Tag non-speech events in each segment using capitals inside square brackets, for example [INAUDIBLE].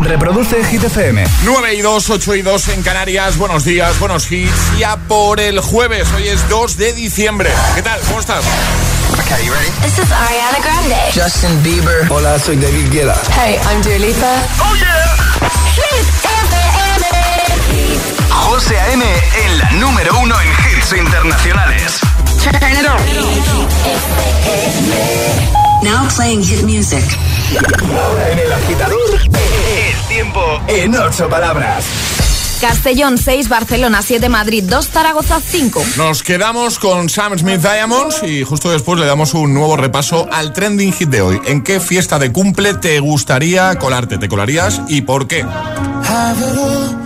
Reproduce Hit FM. 9 y 2, 8 y 2 en Canarias. Buenos días, buenos hits. Ya por el jueves, hoy es 2 de diciembre. ¿Qué tal? ¿Cómo estás? Okay, you ready? This is Ariana Grande. Justin Bieber. Hola, soy David Guetta. Hey, I'm Dua Lipa. ¡Oh, yeah! Hit FM. José A.M. en la número uno en hits internacionales. Turn it on. Now playing hit music. Ahora en el agitador, tiempo en ocho palabras. Castellón 6, Barcelona 7, Madrid 2, Zaragoza 5. Nos quedamos con Sam Smith Diamonds y justo después le damos un nuevo repaso al trending hit de hoy. ¿En qué fiesta de cumple te gustaría colarte? ¿Te colarías y por qué? Have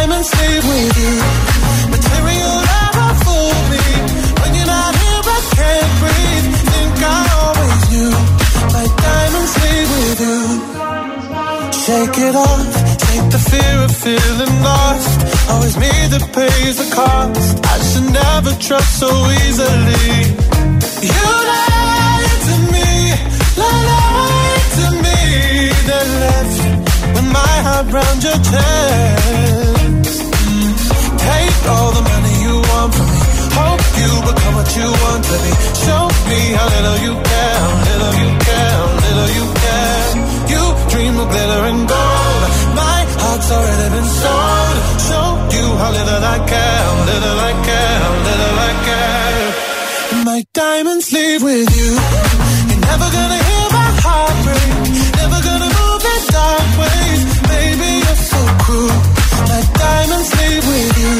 My diamonds leave with you. Material never fooled me. When you're not here, I can't breathe. Think I always knew. My diamonds leave with you. Shake it off. Take the fear of feeling lost. Always me that pays the cost. I should never trust so easily. You lied to me, lied to me. Then left with my heart round your chest. You become what you want to be. Show me how little you care, little you care, little you care. You dream of glitter and gold. My heart's already been sold. Show you how little I care, little I care, little I care. My diamonds leave with you. You're never gonna hear my heart break. Never gonna move in dark ways. Baby, you're so cruel. My diamonds leave with you.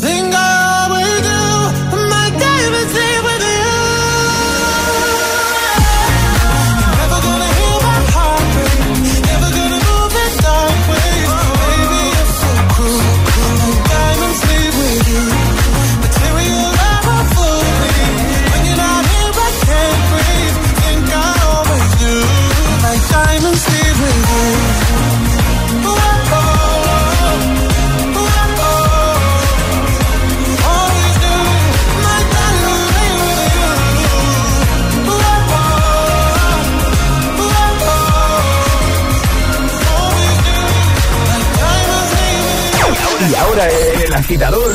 Agitador,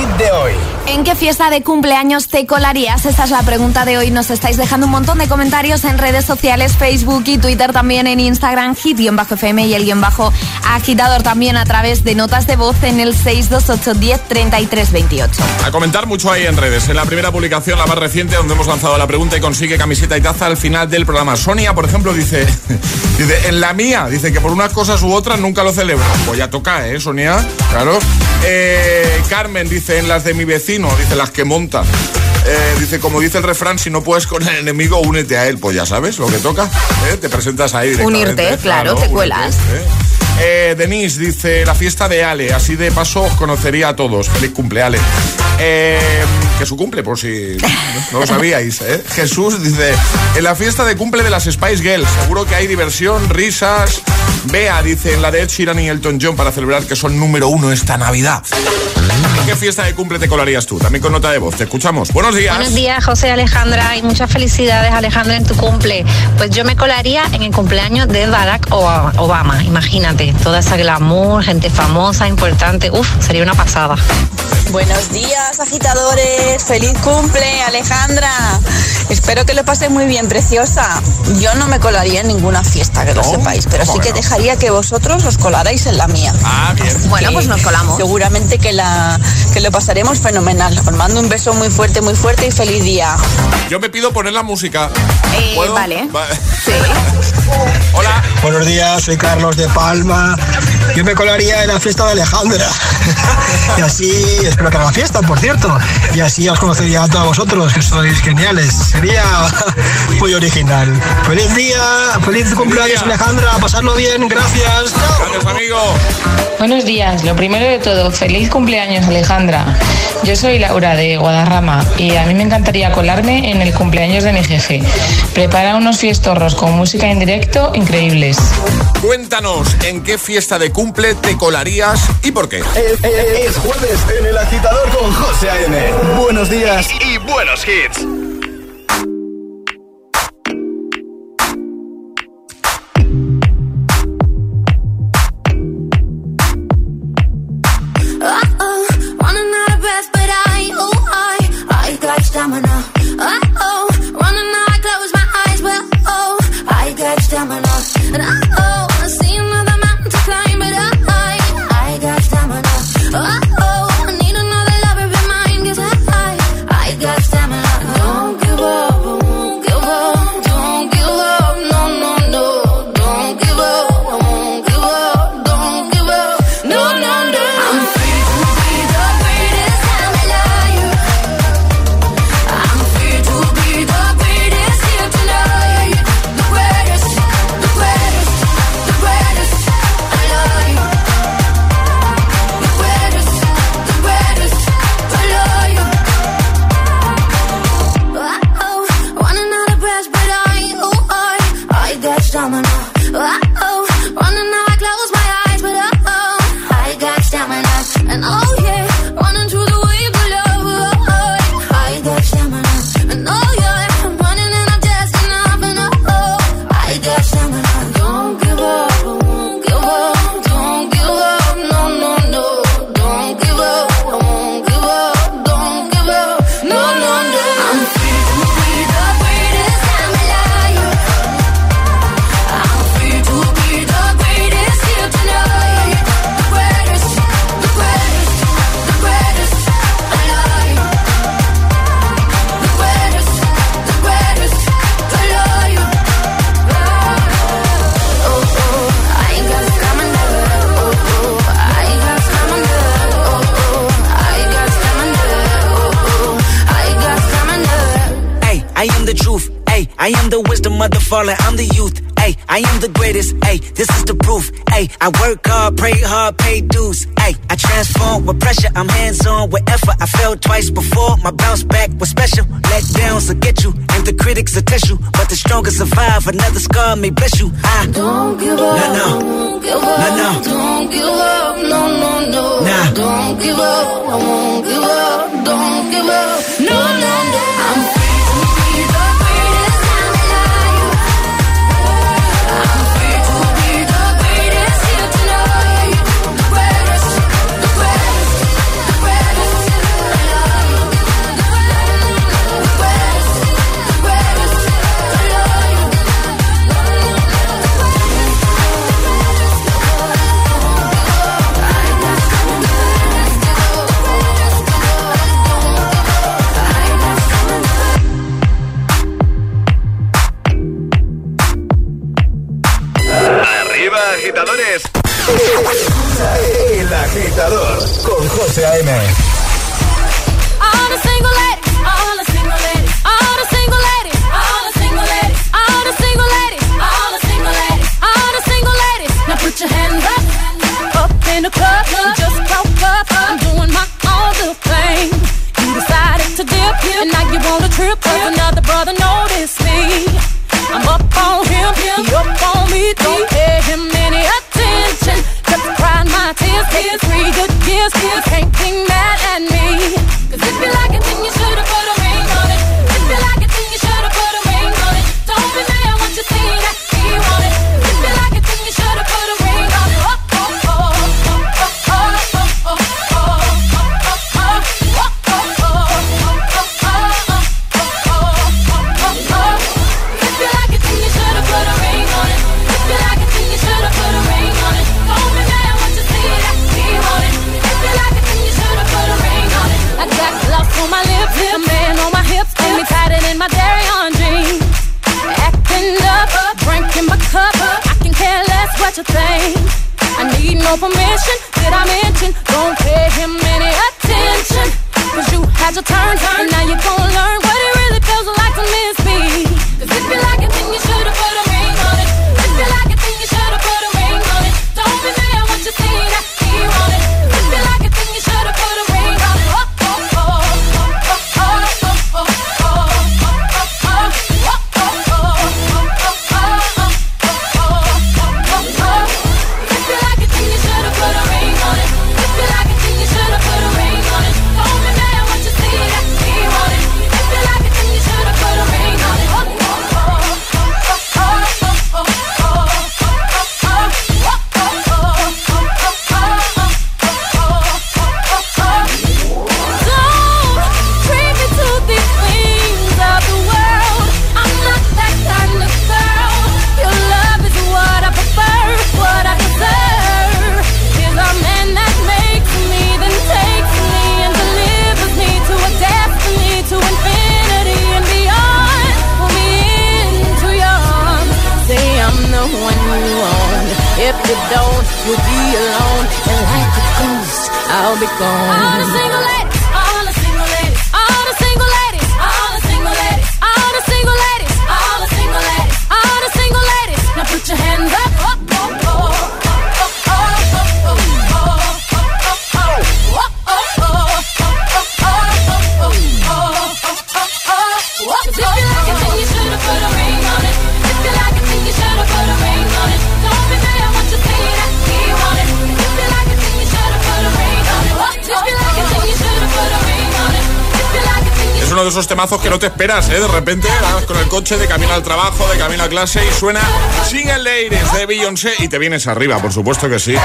hit de hoy. ¿En qué fiesta de cumpleaños te colarías? Esa es la pregunta de hoy. Nos estáis dejando un montón de comentarios en redes sociales, Facebook y Twitter, también en Instagram, hit-fm y el guion bajo agitador también a través de notas de voz en el 628 10 33 28. A comentar mucho ahí en redes. En la primera publicación, la más reciente, donde hemos lanzado la pregunta y consigue camiseta y taza al final del programa. Sonia, por ejemplo, dice, [LAUGHS] dice en la mía, dice que por unas cosas u otras nunca lo celebro. Pues ya toca, ¿eh, Sonia? Claro. Eh, Carmen dice, en las de mi vecino, dice las que monta. Eh, dice, como dice el refrán, si no puedes con el enemigo, únete a él. Pues ya sabes lo que toca. ¿eh? Te presentas ahí. Unirte, claro, te cuelas. ¿eh? Eh, Denise dice, la fiesta de Ale, así de paso os conocería a todos. Feliz cumple, Ale. Eh, que su cumple, por si no lo sabíais. ¿eh? Jesús dice, en la fiesta de cumple de las Spice Girls, seguro que hay diversión, risas Bea dice en la de Ed Sheeran y Elton John para celebrar que son número uno esta Navidad. ¿En qué fiesta de cumple te colarías tú? También con nota de voz. Te escuchamos. Buenos días. Buenos días, José Alejandra, y muchas felicidades, Alejandra, en tu cumple. Pues yo me colaría en el cumpleaños de Barack Obama. Imagínate, toda esa glamour, gente famosa, importante. Uf, sería una pasada. Buenos días, agitadores. Feliz cumple, Alejandra. Espero que lo pases muy bien, preciosa. Yo no me colaría en ninguna fiesta, que lo ¿No? sepáis, pero ¿Cómo sí que que no? dejaría que vosotros os colarais en la mía. Ah, bien. Bueno, pues nos colamos. Seguramente que, la, que lo pasaremos fenomenal. Os mando un beso muy fuerte, muy fuerte y feliz día. Yo me pido poner la música. Eh, ¿Puedo? vale. Va- Sí. [LAUGHS] Hola. Buenos días, soy Carlos de Palma. Yo me colaría en la fiesta de Alejandra. [LAUGHS] y así, espero que haga fiesta, por cierto. Y así os conocería a todos vosotros, que sois geniales. Sería muy original. Feliz día, feliz cumpleaños. Alejandra. Pasarlo bien, gracias. Chao. Gracias, amigo. Buenos días, lo primero de todo, feliz cumpleaños Alejandra. Yo soy Laura de Guadarrama y a mí me encantaría colarme en el cumpleaños de mi jefe. Prepara unos fiestorros con música en directo increíbles. Cuéntanos en qué fiesta de cumple te colarías y por qué. Es, es- es jueves en el agitador con José A.M. Buenos días y, y buenos hits. Twice before. My bounce back was special. Let downs will get you, and the critics will test you. But the strongest survive. Another scar may bless you. I Don't give up. No, no. Won't give No, up. no. Don't give up. No, no, no. Nah. Don't give up. I won't give up. Don't give up. No, no, no. I'm Arriba, agitadores. El agitador con José A.M. All the single ladies, all the single ladies, all the single ladies, all the single ladies, all the single ladies, all the single ladies, all the single ladies. Now put your hands up, up in the club. Just broke up. I'm doing my own little thing. You decided to dip, and now you want a trip. Cause another brother noticed me. I'm up on him, he up on me. Don't pay me. Thing. I need no permission. Did I mention? Don't pay him any attention. Cause you had your turn, and now you're gonna learn que no te esperas, ¿eh? De repente vas con el coche de camino al trabajo, de camino a clase y suena Single Ladies de Beyoncé y te vienes arriba, por supuesto que sí.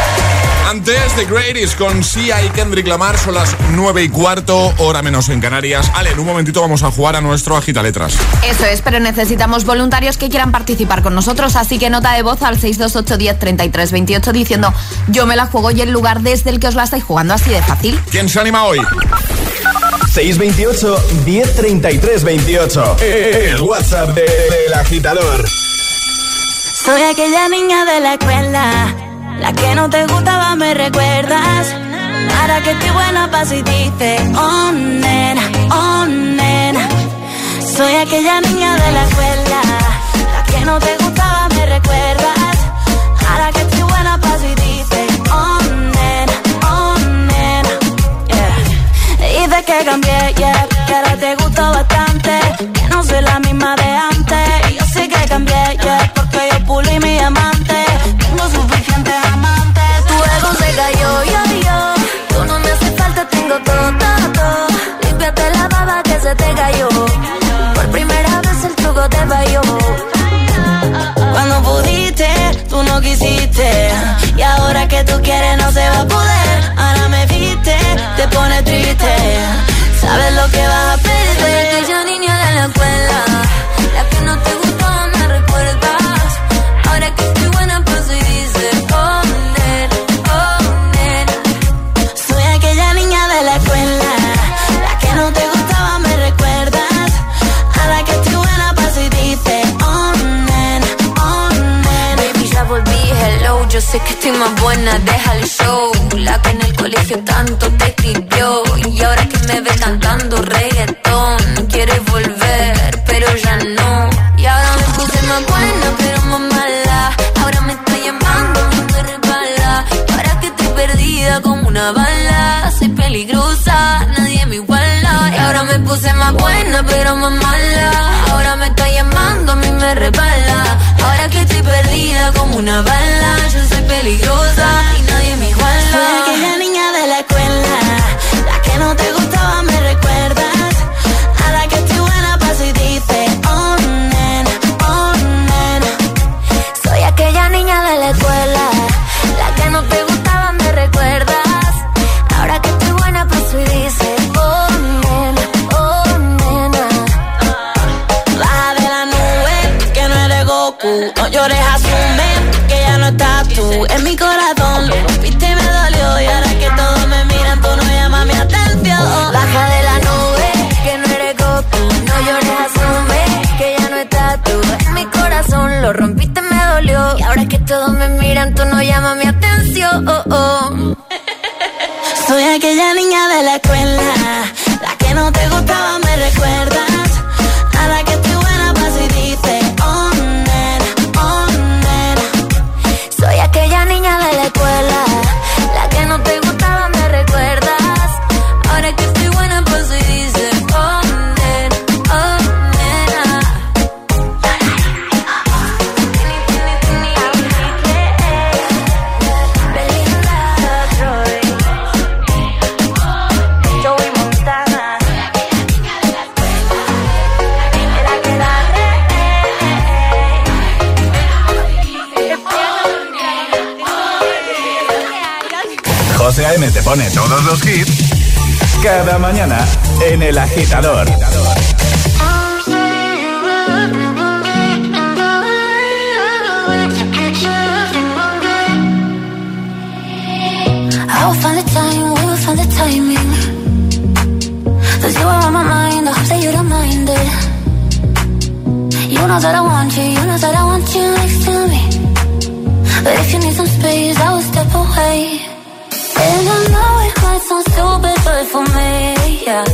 Antes The Greatest con Sia y Kendrick Lamar son las 9 y cuarto, hora menos en Canarias. Ale, en un momentito vamos a jugar a nuestro Agita Letras. Eso es, pero necesitamos voluntarios que quieran participar con nosotros, así que nota de voz al 628 10 33 28 diciendo yo me la juego y el lugar desde el que os la estáis jugando así de fácil. ¿Quién se anima hoy? 628 1033 28. El WhatsApp de- del agitador. Soy aquella niña de la escuela, la que no te gustaba, me recuerdas. Ahora que estoy buena pa' si dice, oh nena, oh nena. Soy aquella niña de la escuela, la que no te gustaba, me recuerdas. Que cambié, yeah, que ahora te gusto bastante. Que no soy la misma de antes. Y yo sé que cambié, yeah, porque yo pulí mi amante. Tengo suficientes amantes. Tu ego se cayó, yo, yo. Tú no me hace falta, tengo todo, todo, todo. Límpiate la baba que se te cayó. Por primera vez el truco te falló. Cuando pudiste, tú no quisiste. Y ahora que tú quieres, no se va a poder. Ahora me viste, te pone triste. Sabes lo que vas a perder. aquella niña de la escuela, la que no te gustaba, me recuerdas. Ahora que estoy buena, paso y dice, oh, nena, oh, nena. Soy aquella niña de la escuela, la que no te gustaba, me recuerdas. Ahora que estoy buena, paso y dice, oh, nena, oh, nena. Baby, ya volví, hello, yo sé que estoy más buena, deja el show. La que en el colegio tanto te escribió. Y ahora que me ve cantando reggaetón, quieres volver, pero ya no. Y ahora me puse más buena, pero más mala. Ahora me está llamando, me resbala. Ahora que estoy perdida como una bala. Soy peligrosa, nadie me iguala. Y ahora me puse más buena, pero más mala. Ahora me está llamando, a mí me resbala. Ahora que estoy perdida como una bala. Yo soy peligrosa might sound stupid, but for me, yeah.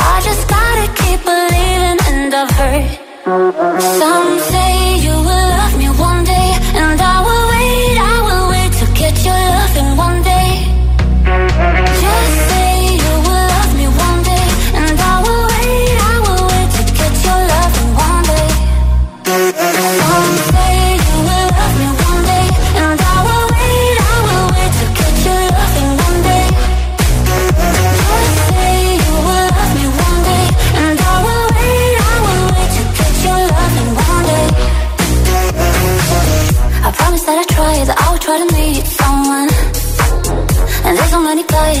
I just gotta keep believing, and I've heard. Some say you will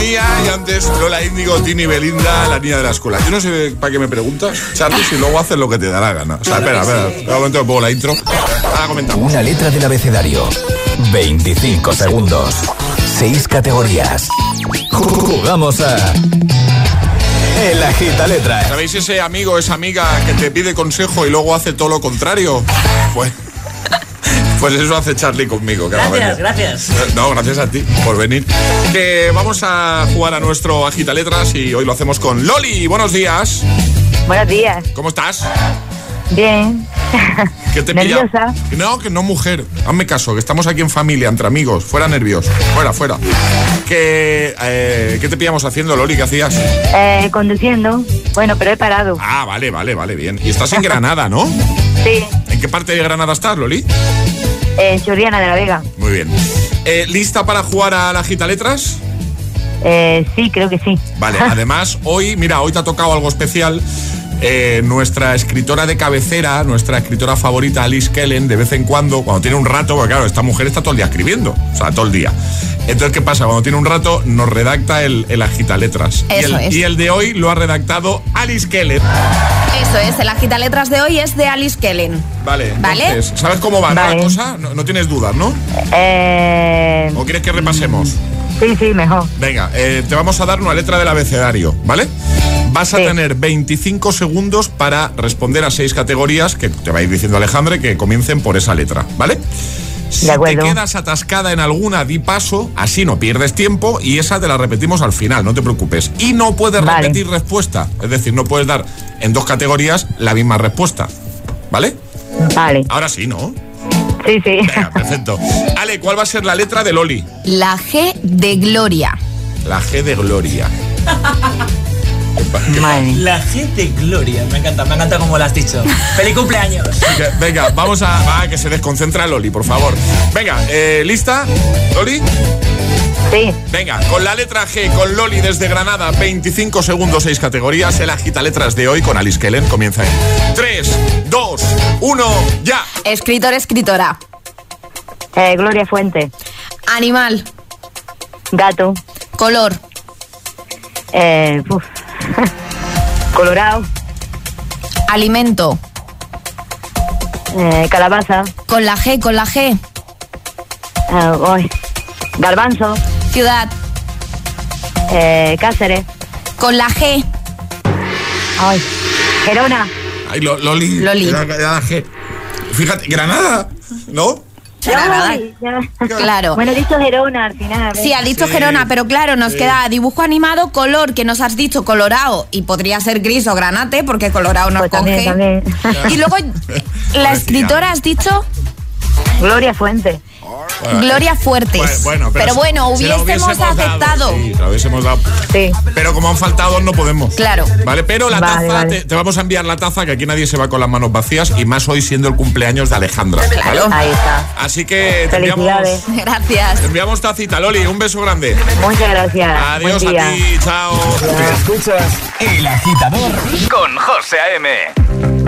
Y antes Lola Índigo, Tini Belinda, la niña de la escuela. Yo no sé para qué me preguntas, Charlie, si luego haces lo que te da la gana. O sea, espera, espera, espera un momento que pongo la intro. Ahora comentamos. Una letra del abecedario. 25 segundos. 6 categorías. Jugamos a. El agita letra. ¿Sabéis ese amigo, esa amiga que te pide consejo y luego hace todo lo contrario? Pues, pues eso hace Charlie conmigo. cada Gracias, vez. gracias. No, gracias a ti por venir. Que vamos a jugar a nuestro agita letras y hoy lo hacemos con Loli. Buenos días. Buenos días. ¿Cómo estás? Bien. ¿Qué te Nerviosa. pilla? No, que no, mujer. Hazme caso, que estamos aquí en familia, entre amigos. Fuera nervios. Fuera, fuera. ¿Qué, eh, ¿Qué te pillamos haciendo, Loli? ¿Qué hacías? Eh, conduciendo. Bueno, pero he parado. Ah, vale, vale, vale, bien. Y estás en [LAUGHS] Granada, ¿no? Sí, ¿En qué parte de Granada estás, Loli? En Churiana de la Vega. Muy bien. Eh, ¿Lista para jugar a la gita letras? Eh, sí, creo que sí. Vale, [LAUGHS] además, hoy, mira, hoy te ha tocado algo especial eh, nuestra escritora de cabecera, nuestra escritora favorita, Alice Kellen, de vez en cuando, cuando tiene un rato, porque claro, esta mujer está todo el día escribiendo, o sea, todo el día. Entonces, ¿qué pasa? Cuando tiene un rato, nos redacta el, el agitaletras. y, Eso el, es. y el de hoy lo ha redactado Alice Kellen. Eso es, el agita letras de hoy es de Alice Kellen. Vale, Vale. entonces, ¿sabes cómo va no, la cosa? No, no tienes dudas, ¿no? Eh, ¿O quieres que repasemos? sí, sí, mejor. Venga, eh, te vamos a dar una letra del abecedario, ¿vale? Vas a tener 25 segundos para responder a seis categorías que te va a ir diciendo Alejandre que comiencen por esa letra, ¿vale? Si te quedas atascada en alguna, di paso, así no pierdes tiempo y esa te la repetimos al final, no te preocupes. Y no puedes Vale. repetir respuesta, es decir, no puedes dar en dos categorías la misma respuesta, ¿vale? Vale. Ahora sí, ¿no? Sí, sí. Venga, perfecto. Ale, ¿cuál va a ser la letra de Loli? La G de Gloria. La G de Gloria. La G de Gloria. Me encanta, me encanta como lo has dicho. [LAUGHS] ¡Feliz cumpleaños! Venga, Venga, vamos a, va, que se desconcentra Loli, por favor. Venga, eh, ¿lista? ¿Loli? Sí. Venga, con la letra G, con Loli desde Granada, 25 segundos, 6 categorías. El agita letras de hoy con Alice Kellen comienza en 3, 2, 1, ya. Escritor, escritora. Eh, Gloria Fuente. Animal. Gato. Color. Eh, uf. [LAUGHS] Colorado. Alimento. Eh, calabaza. Con la G, con la G. Uy. Garbanzo. Ciudad. Eh, Cáceres. Con la G. Ay. Gerona. Ay, Lo- Loli. Loli. La- la G. Fíjate, Granada, ¿no? Claro. Bueno, dicho Gerona al final. ¿eh? Sí, ha dicho Gerona, pero claro, nos queda dibujo animado, color, que nos has dicho colorado, y podría ser gris o granate, porque colorado no Pues también, también. Y luego, [LAUGHS] la escritora has dicho Gloria Fuente. Bueno, Gloria Fuertes. Bueno, bueno, pero, pero bueno, si la hubiésemos dado, aceptado. sí, la hubiésemos dado. Sí. Pero como han faltado, no podemos. Claro. Vale, pero la Vale, taza, vale. Te, te vamos a enviar la taza, que aquí nadie se va con las manos vacías, y más hoy siendo el cumpleaños de Alejandra. ¿vale? Ahí está. Así que te enviamos, Felicidades. Gracias. te enviamos tacita, Loli. Un beso grande. Muchas gracias. Adiós Buen a día. ti, chao. Escuchas El Agitador con José A.M.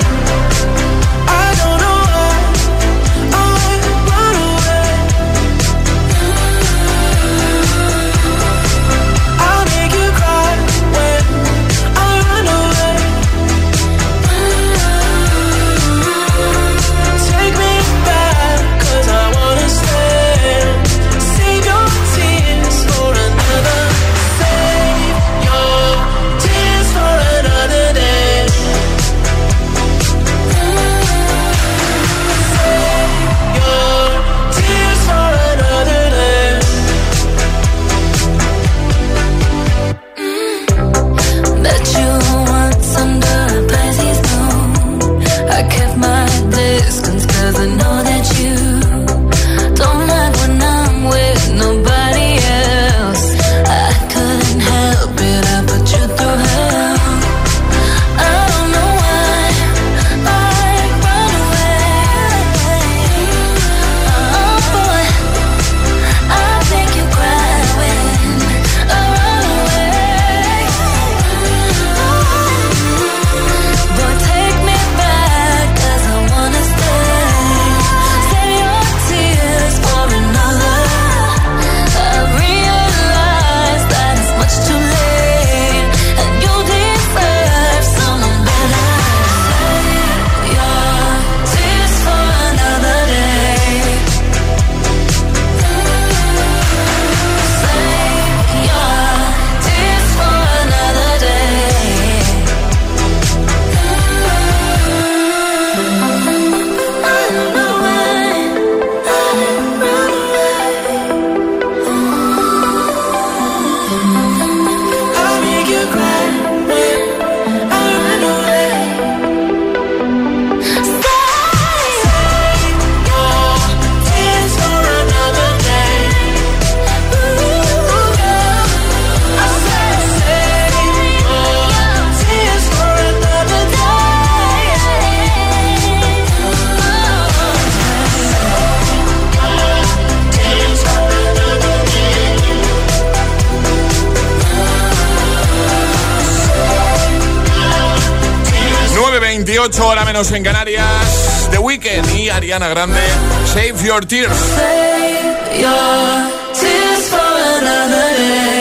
Ariana Grande, Save Your Tears.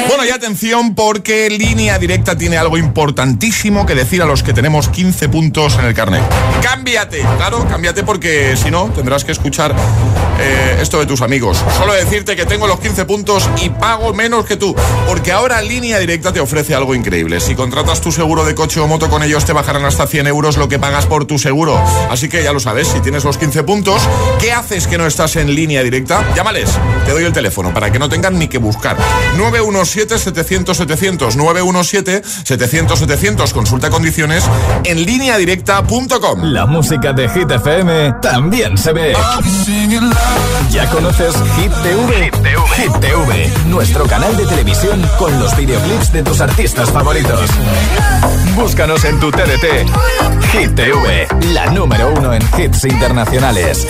Bueno, y atención porque Línea Directa tiene algo importantísimo que decir a los que tenemos 15 puntos en el carnet. Cámbiate, claro, cámbiate porque si no tendrás que escuchar eh, esto de tus amigos. Solo decirte que tengo los 15 puntos y pago menos que tú, porque ahora Línea Directa te ofrece algo increíble. Si contratas tu seguro de coche o moto con ellos te bajarán hasta 100 euros lo que pagas por tu seguro. Así que ya lo sabes, si tienes los 15 puntos, ¿qué haces que no estás en Línea Directa? Llámales, te doy el teléfono para que no tengan ni que buscar. 917-700-700, 917-700-700. Consulta condiciones en lineadirecta.com. La música de Hit FM también se ve. ¿Ya conoces Hit TV? Hit TV, nuestro canal de televisión con los videoclips de tus artistas favoritos. Búscanos en tu TDT. Hit TV, la número uno en hits internacionales.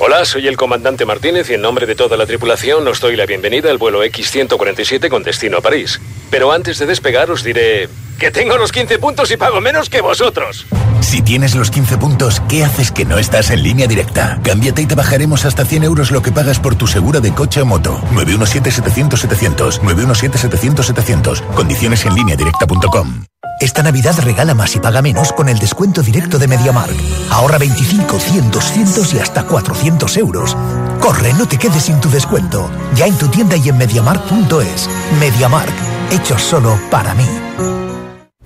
Hola, soy el comandante Martínez y en nombre de toda la tripulación os doy la bienvenida al vuelo X-147 con destino a París. Pero antes de despegar os diré que tengo los 15 puntos y pago menos que vosotros. Si tienes los 15 puntos, ¿qué haces que no estás en línea directa? Cámbiate y te bajaremos hasta 100 euros lo que pagas por tu segura de coche o moto. 917-700-700. 917-700-700. Condiciones en línea directa.com. Esta Navidad regala más y paga menos con el descuento directo de MediaMark. Ahorra 25, 100, 200 y hasta 400 euros. Corre, no te quedes sin tu descuento. Ya en tu tienda y en MediaMark.es. MediaMark, hecho solo para mí.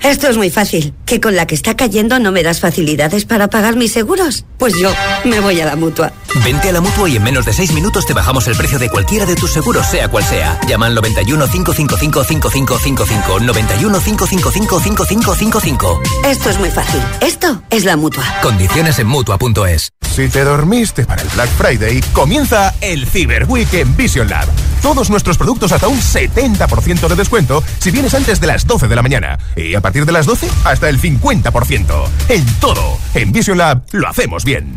Esto es muy fácil. ¿Que con la que está cayendo no me das facilidades para pagar mis seguros? Pues yo me voy a la mutua. Vente a la mutua y en menos de 6 minutos te bajamos el precio de cualquiera de tus seguros, sea cual sea. Llama al 91 555 5555. 91 555 5555. Esto es muy fácil. Esto es la mutua. Condiciones en mutua.es. Si te dormiste para el Black Friday, comienza el Cyber Week en Vision Lab. Todos nuestros productos hasta un 70% de descuento si vienes antes de las 12 de la mañana. Y a partir de las 12, hasta el 50%. En todo. En Vision Lab lo hacemos bien.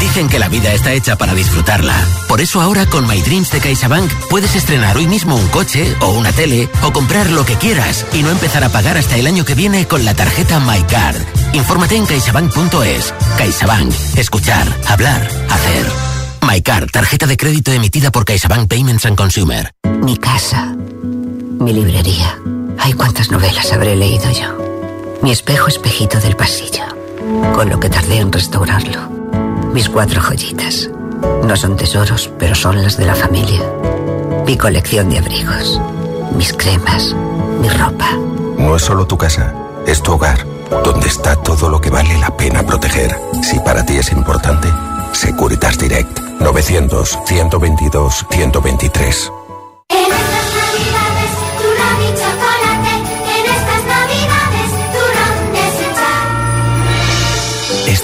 Dicen que la vida está hecha para disfrutarla. Por eso ahora con My Dreams de CaixaBank puedes estrenar hoy mismo un coche o una tele o comprar lo que quieras y no empezar a pagar hasta el año que viene con la tarjeta MyCard. Infórmate en caixabank.es. CaixaBank. Escuchar, hablar, hacer. MyCard, tarjeta de crédito emitida por CaixaBank Payments and Consumer. Mi casa. Mi librería. Ay, cuántas novelas habré leído yo. Mi espejo espejito del pasillo. Con lo que tardé en restaurarlo. Mis cuatro joyitas. No son tesoros, pero son las de la familia. Mi colección de abrigos. Mis cremas. Mi ropa. No es solo tu casa, es tu hogar, donde está todo lo que vale la pena proteger. Si para ti es importante, Securitas Direct 900 122 123.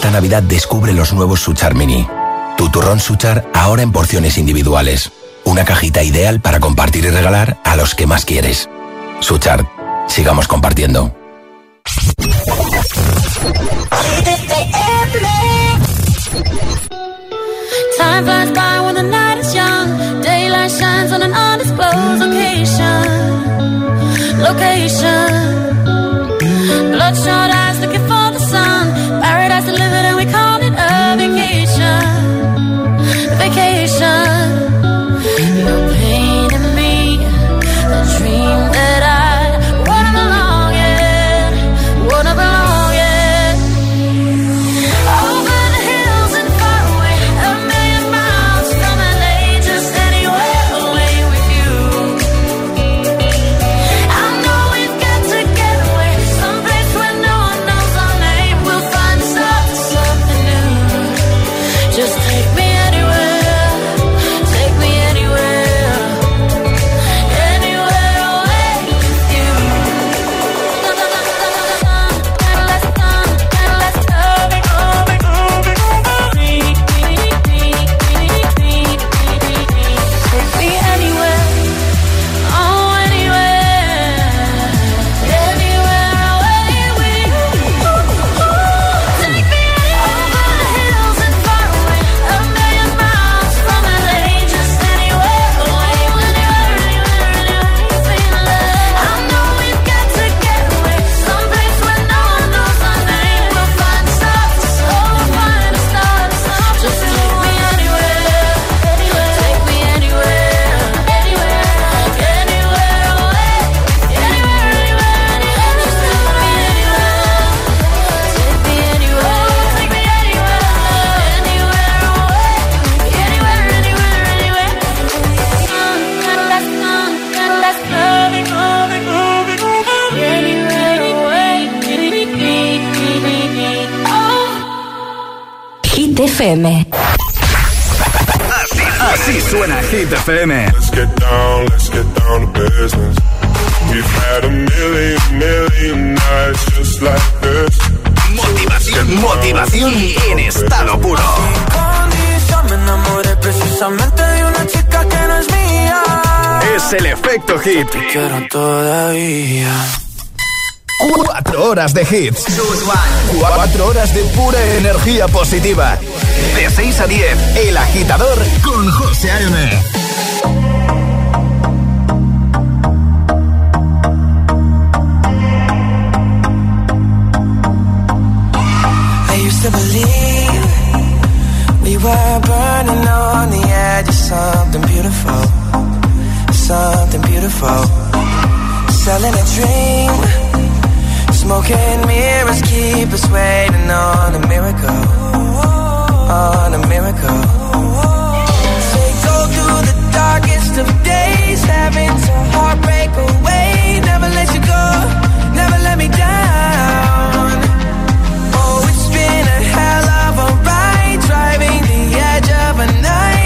Esta Navidad descubre los nuevos Suchar Mini. Tu turrón Suchar ahora en porciones individuales. Una cajita ideal para compartir y regalar a los que más quieres. Suchar, sigamos compartiendo. Location. De hits. Cuatro horas de pura energía positiva. De 6 a 10, El Agitador con José A.M. I used to believe we were burning on the edge of something beautiful, something beautiful. Selling a dream, smoking mirrors keep us waiting on a miracle, on a miracle. Say go through the darkest of days, having to heartbreak away. Never let you go, never let me down. Oh, it's been a hell of a ride, driving the edge of a knife.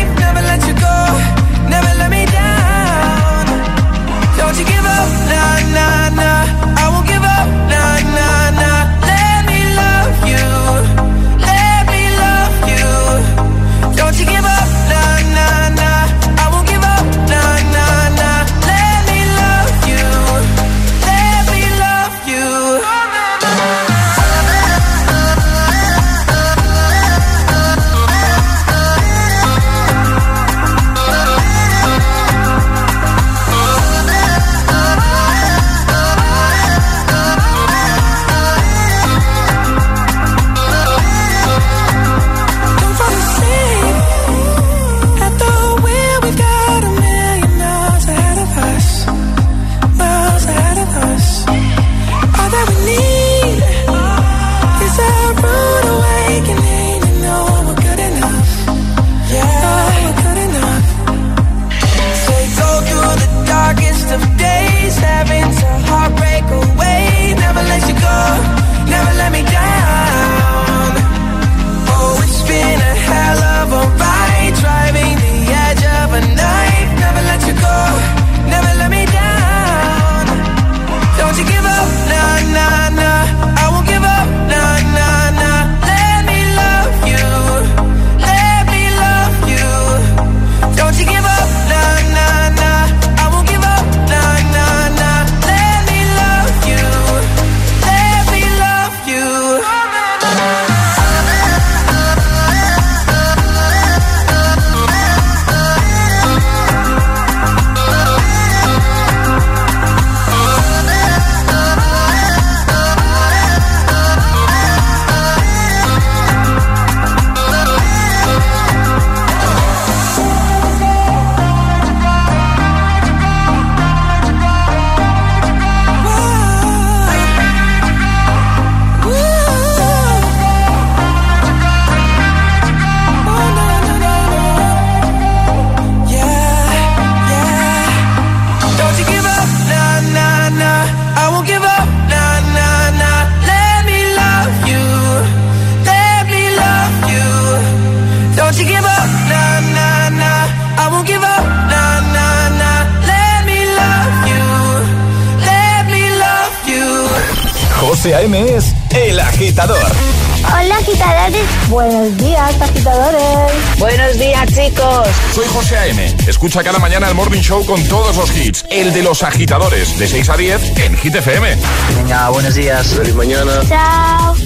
Escucha cada mañana el Morning Show con todos los hits. El de los agitadores, de 6 a 10 en Hit FM. Venga, buenos días. Feliz mañana. Chao.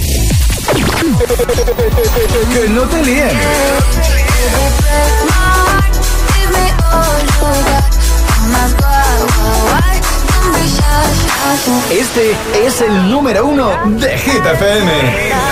Que no te líen. Este es el número uno de Hit FM.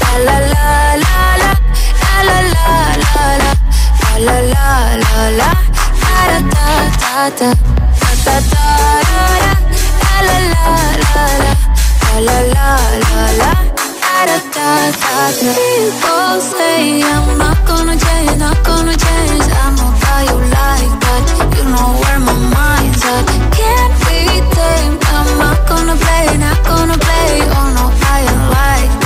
La la la la la, la la la la la, la la la da da da da, da da la la la la, la la la la, da da da da. People say I'm not gonna change, not gonna change. I know how you like that. You know where my mind's at. Can't be tamed. I'm not gonna play, not gonna play. Oh no, I ain't like that.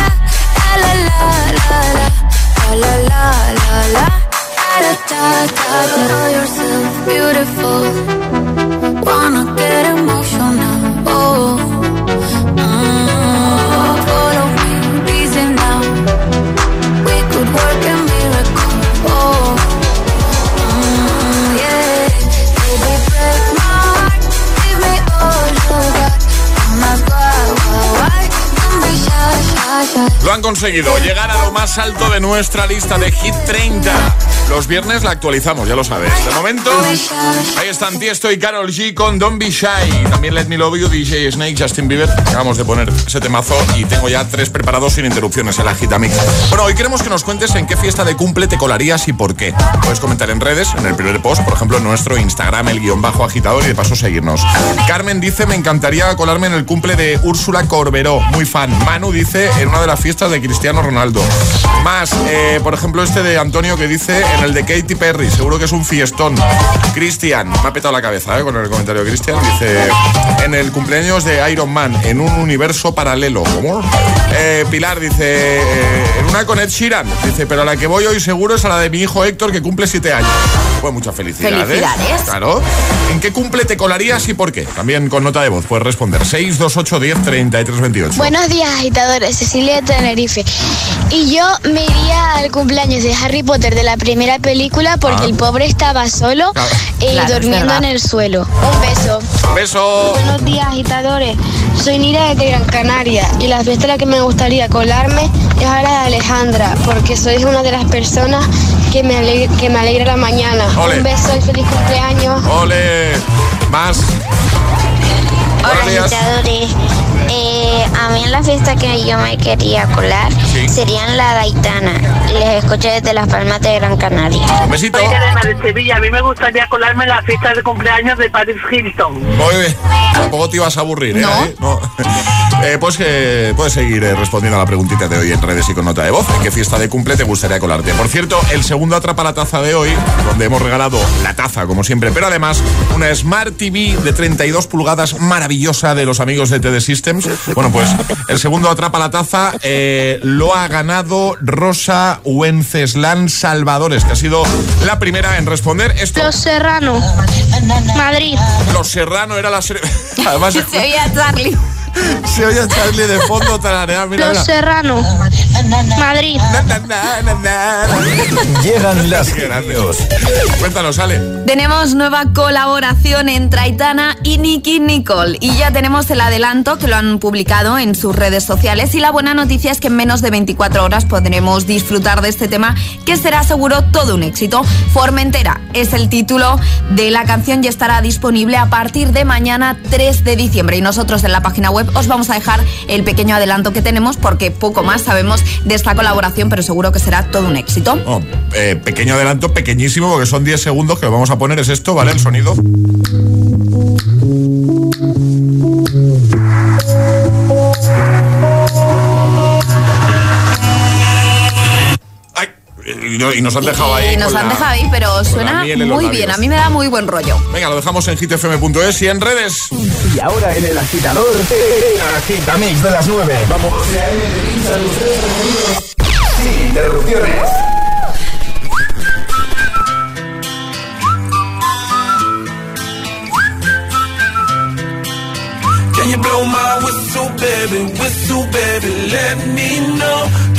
La la la. La la la la la. Da da da da. Know yourself beautiful. Wanna get emotional. Han conseguido, llegar a lo más alto de nuestra lista de Hit 30. Los viernes la actualizamos, ya lo sabes. De momento, ahí están Tiesto y Carol G con Don't Be Shy. También Let Me Love You, DJ Snake, Justin Bieber. Acabamos de poner ese temazo y tengo ya tres preparados sin interrupciones en la Gitamix. Bueno, hoy queremos que nos cuentes en qué fiesta de cumple te colarías y por qué. Puedes comentar en redes, en el primer post, por ejemplo, en nuestro Instagram, el guion bajo agitador y de paso seguirnos. Carmen dice, me encantaría colarme en el cumple de Úrsula Corberó, muy fan. Manu dice, en una de las fiestas de Cristiano Ronaldo. Más, eh, por ejemplo, este de Antonio que dice, en el de Katy Perry, seguro que es un fiestón. Cristian, me ha petado la cabeza eh, con el comentario de Cristian, dice, en el cumpleaños de Iron Man, en un universo paralelo. ¿Cómo? Eh, Pilar dice, eh, en una con Ed Sheeran, dice, pero a la que voy hoy seguro es a la de mi hijo Héctor que cumple 7 años. Pues muchas felicidades. Felicidades. Claro. ¿En qué cumple te colarías y por qué? También con nota de voz puedes responder. 628 10 33 28. Buenos días, agitadores. Cecilia de Tenerife. Y yo me iría al cumpleaños de Harry Potter de la primera película porque Ah. el pobre estaba solo [LAUGHS] Claro. eh, Claro, durmiendo en el suelo. Un beso. Beso. Buenos días, agitadores. Soy Nira de Gran Canaria y la fiesta a la que me gustaría colarme es a la de Alejandra porque sois una de las personas que me, ale- que me alegra la mañana. Ole. Un beso y feliz cumpleaños. Ole. Más. Hola, agitadores. Eh, a mí en la fiesta que yo me quería colar Sí. serían la Gaitana. Les escucho desde Las Palmas de Gran Canaria. Un besito. Soy de Sevilla. A mí me gustaría colarme en la fiesta de cumpleaños de Paris Hilton. Muy bien. Tampoco te ibas a aburrir, ¿eh? No. Ahí, no. Eh, pues que puedes seguir eh, respondiendo a la preguntita de hoy en redes y con nota de voz. ¿En qué fiesta de cumple te gustaría colarte? Por cierto, el segundo atrapa la taza de hoy, donde hemos regalado la taza, como siempre, pero además una Smart TV de 32 pulgadas maravillosa de los amigos de TD Systems. Bueno, pues el segundo atrapa la taza eh, lo ha ganado Rosa Wenceslan Salvadores, que ha sido la primera en responder esto. Los Serrano, Madrid. Los Serrano era la serie. [LAUGHS] Además, Charlie. Se oye a Charlie de fondo tararear. Mira, mira. Los Serrano, Madrid. Llegan las Qué grande. genios. Cuéntanos, Ale. Tenemos nueva colaboración entre Aitana y Nicky Nicole y ya tenemos el adelanto que lo han publicado en sus redes sociales y la buena noticia es que en menos de 24 horas podremos disfrutar de este tema que será seguro todo un éxito. Formentera es el título de la canción y estará disponible a partir de mañana 3 de diciembre y nosotros en la página web os vamos a dejar el pequeño adelanto que tenemos porque poco más sabemos de esta colaboración pero seguro que será todo un éxito. Oh, eh, pequeño adelanto, pequeñísimo, porque son 10 segundos que lo vamos a poner. Es esto, ¿vale? El sonido. Y, no- y nos han dejado ahí. Y nos han la- dejado ahí, pero suena la muy bien. A mí me da muy buen rollo. Venga, lo dejamos en hitfm.es y en redes. Y ahora en el agitador, el agitamix de las 9. Vamos. Sin interrupciones. Can you blow my whistle, baby? Whistle, baby, let me know.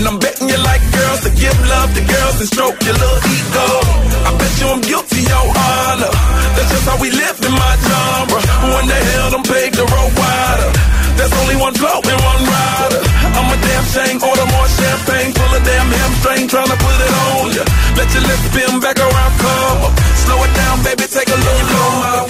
And I'm betting you like girls to give love to girls and stroke your little ego. I bet you I'm guilty, your honor. That's just how we live in my genre. Who in the hell done paved the road wider? There's only one flow and one rider. I'm a damn shame, order more champagne, pull a damn hamstring, tryna put it on ya. Let your lips spin back around, come. Slow it down, baby, take a little blow my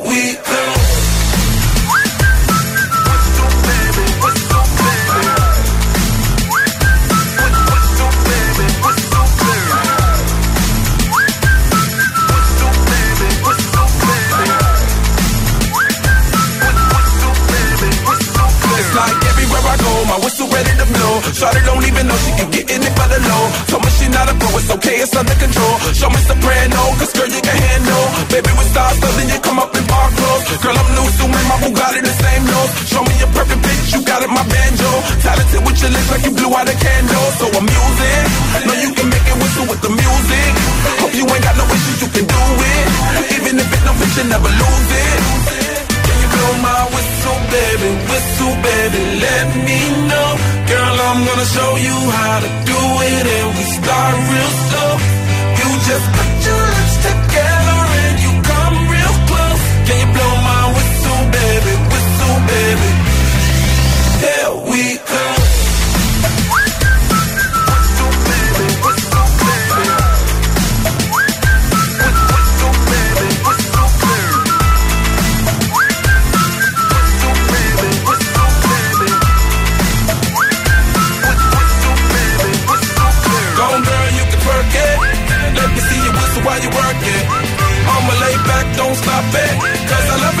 whistle ready to blow. Shawty don't even know she can get in it by the low. Told me she not a pro, it's okay, it's under control. Show me soprano, cause girl, you can handle. Baby, we start something, you come up in park clothes. Girl, I'm new, so my Bugatti the same nose. Show me your perfect pitch, you got it, my banjo. Talented with your lips like you blew out a candle. So I'm using, know you can make it whistle with the music. Hope you ain't got no issues, you can do it. Even if it don't fit, you never lose it. Blow my whistle, baby? Whistle, baby, let me know. Girl, I'm gonna show you how to do it, and we start real slow. You just put your lips together my bed, cause I love it.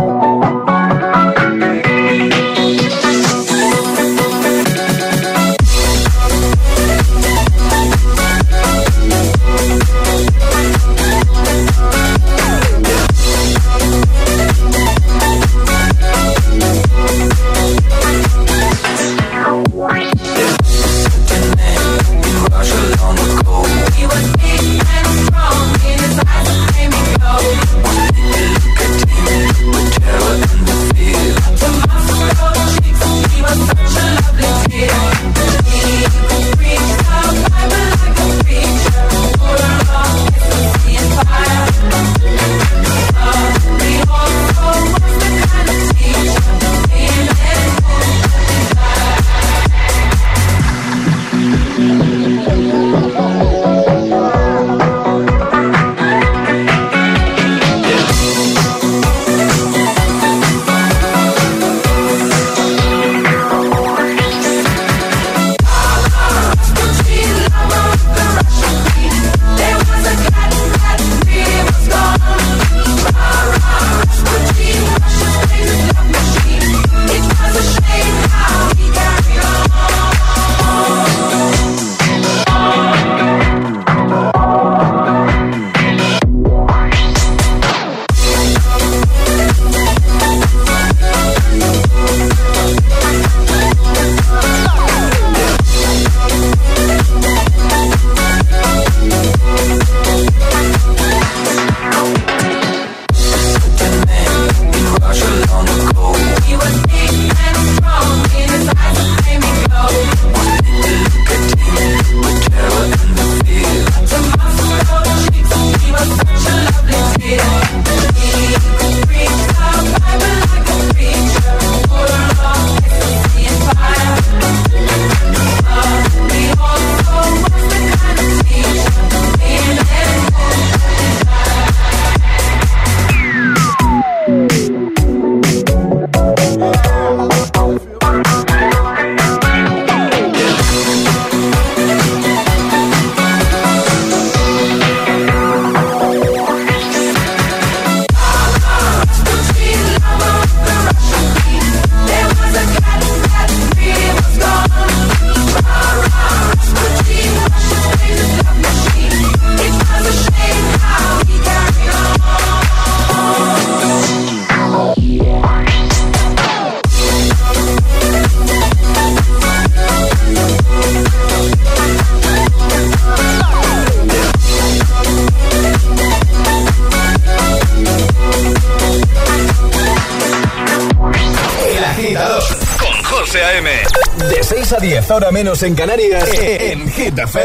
hora menos en Canarias en Getafe.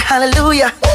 hallelujah.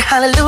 hallelujah.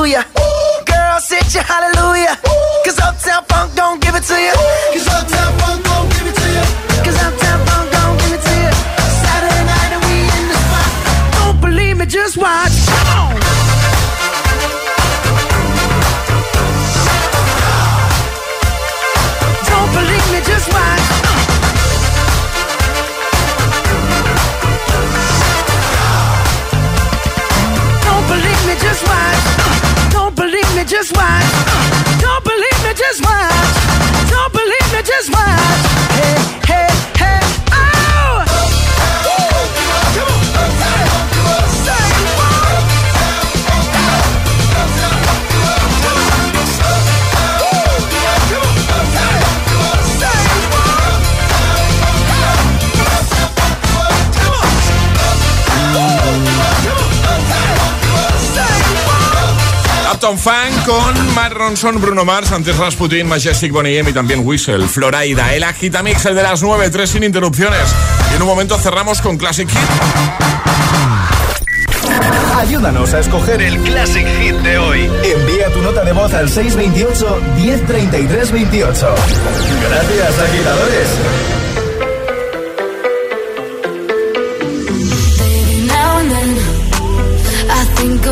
Upton Funk con Matt Ronson, Bruno Mars, antes Rasputin, Majestic Bonnie M y también Whistle, Floraida, el Agitamix, de las 9, 3 sin interrupciones. Y en un momento cerramos con Classic Hit. Ayúdanos a escoger el Classic Hit de hoy. Envía tu nota de voz al 628-103328. Gracias, agitadores.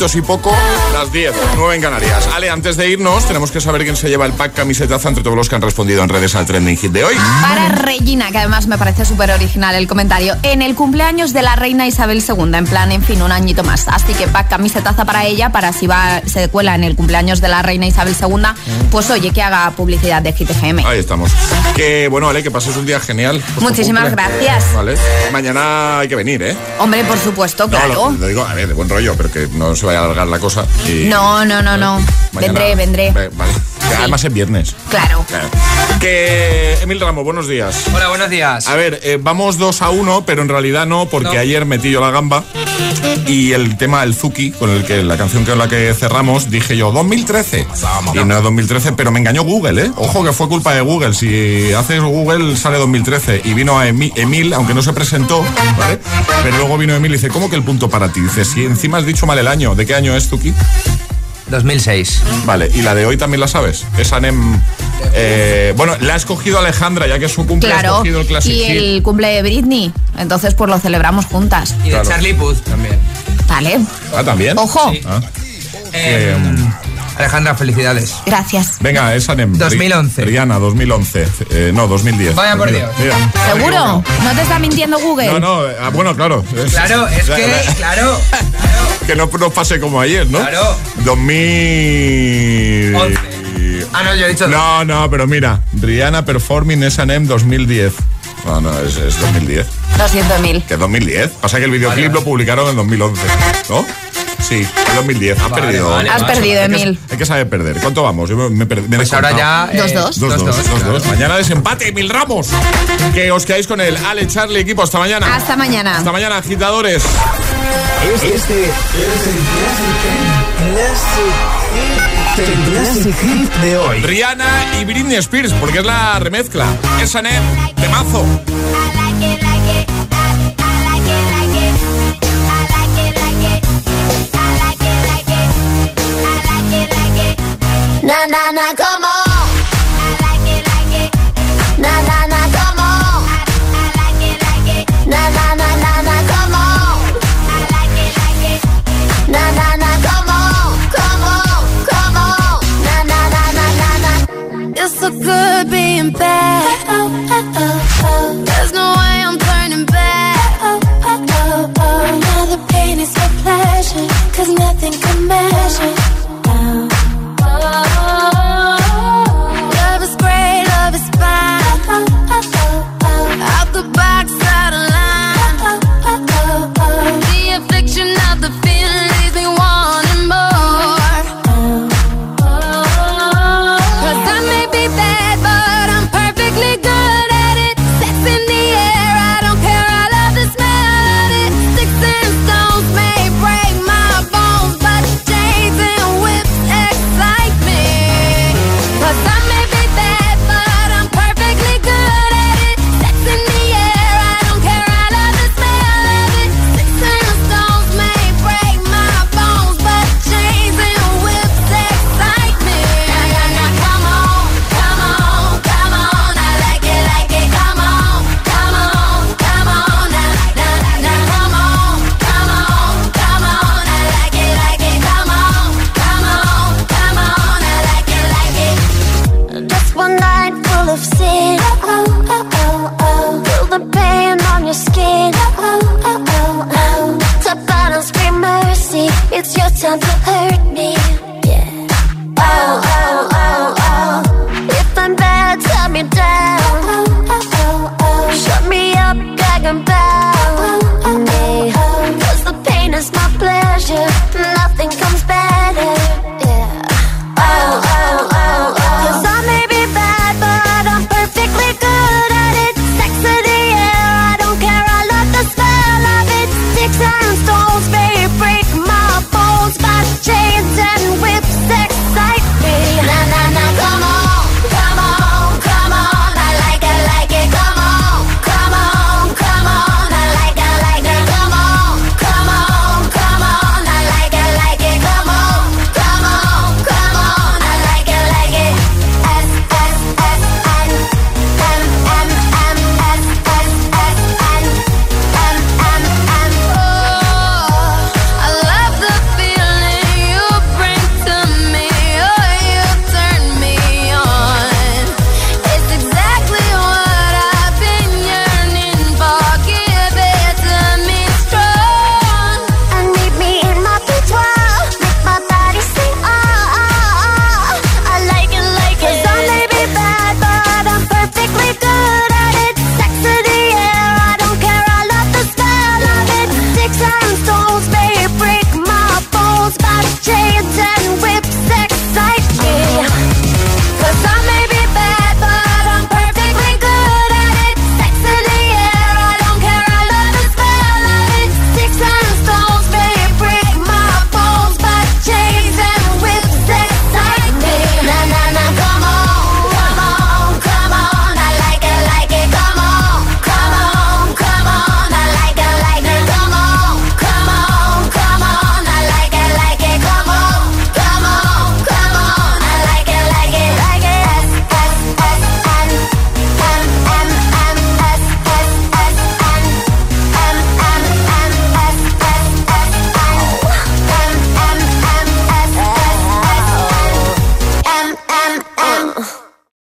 Minutitos y poco, las 10, 9 en Canarias. Ale, antes de irnos, tenemos que saber quién se lleva el pack camisetaza entre todos los que han respondido en redes al trending hit de hoy. Para Regina, que además me parece súper original el comentario. En el cumpleaños de la reina Isabel II, en plan, en fin, un añito más. Así que pack camisetaza para ella, para si va, se cuela en el cumpleaños de la reina Isabel II, pues oye, que haga publicidad de FM. Ahí estamos. Que bueno, Ale, que pases un día genial. Pues Muchísimas gracias. Vale. Mañana hay que venir, ¿eh? Hombre, por supuesto, No, claro. lo, lo digo, a ver, de buen rollo, pero que no se vaya a alargar la cosa. No, no, no, no. Mañana- Vendré, vendré. Vale. Además es viernes. Claro. Claro. Que Emil Ramos, buenos días. Hola, buenos días. A ver, eh, vamos 2 a 1, pero en realidad no, porque No. ayer metí yo la gamba y el tema del Zuki, con el que la canción con la que cerramos, dije yo 2013. Y no es 2013, pero me engañó Google, ¿eh? Ojo que fue culpa de Google. Si haces Google sale 2013 y vino a Emi- Emil, aunque no se presentó, ¿vale? Pero luego vino Emil y dice, ¿cómo que el punto para ti? Dice, si encima has dicho mal el año, ¿de qué año es Zuki? 2006. Vale, y la de hoy también la sabes. Es Anem. eh, bueno, la ha escogido Alejandra, ya que es su cumple, Claro. el Classic Y Hit. el cumple de Britney. Entonces, pues lo celebramos juntas. Y de Claro. Charlie Puth también. Vale. Ah, también. Ojo. Ah. Eh, Alejandra, felicidades. Gracias. Venga, esa Anem. 2011. Rihanna, 2011. Eh, no, 2010. Vaya por 2010. Dios. Mira, ¿Seguro? ¿No te está mintiendo Google? No, no, eh, ah, bueno, claro. Claro, es que, claro. [LAUGHS] Que no nos pase como ayer, ¿no? Claro. 2000. Ah, no, yo he dicho. No, no, pero mira, Rihanna Performing S&M 2010. No, no, es, es 2010. Lo siento, Emil. Que 2010. Pasa que el videoclip Vale. lo publicaron en 2011, ¿no? Sí, en 2010. Has Vale, perdido. vale, Has macho. perdido, Hay Emil. Hay que saber perder. ¿Cuánto vamos? Yo me, me, me Pues ahora ya. descontado. Dos, dos. Dos, dos, Dos, dos, dos, claro. dos. Mañana desempate, Mil Ramos. Que os quedáis con el Ale, Charlie, equipo. Hasta mañana. Hasta mañana. Hasta mañana, agitadores. Este, este es el Classic, el Hit de hoy. Rihanna y Britney Spears, porque es la remezcla. Es Anem, temazo. Na na na, come on. Na na na, come on. Na na na na na, come on. Na na na, come on, come on, come on. Na na na na na. It's so good being bad. There's no way I'm turning back. Now the pain is pleasure, cause nothing can measure.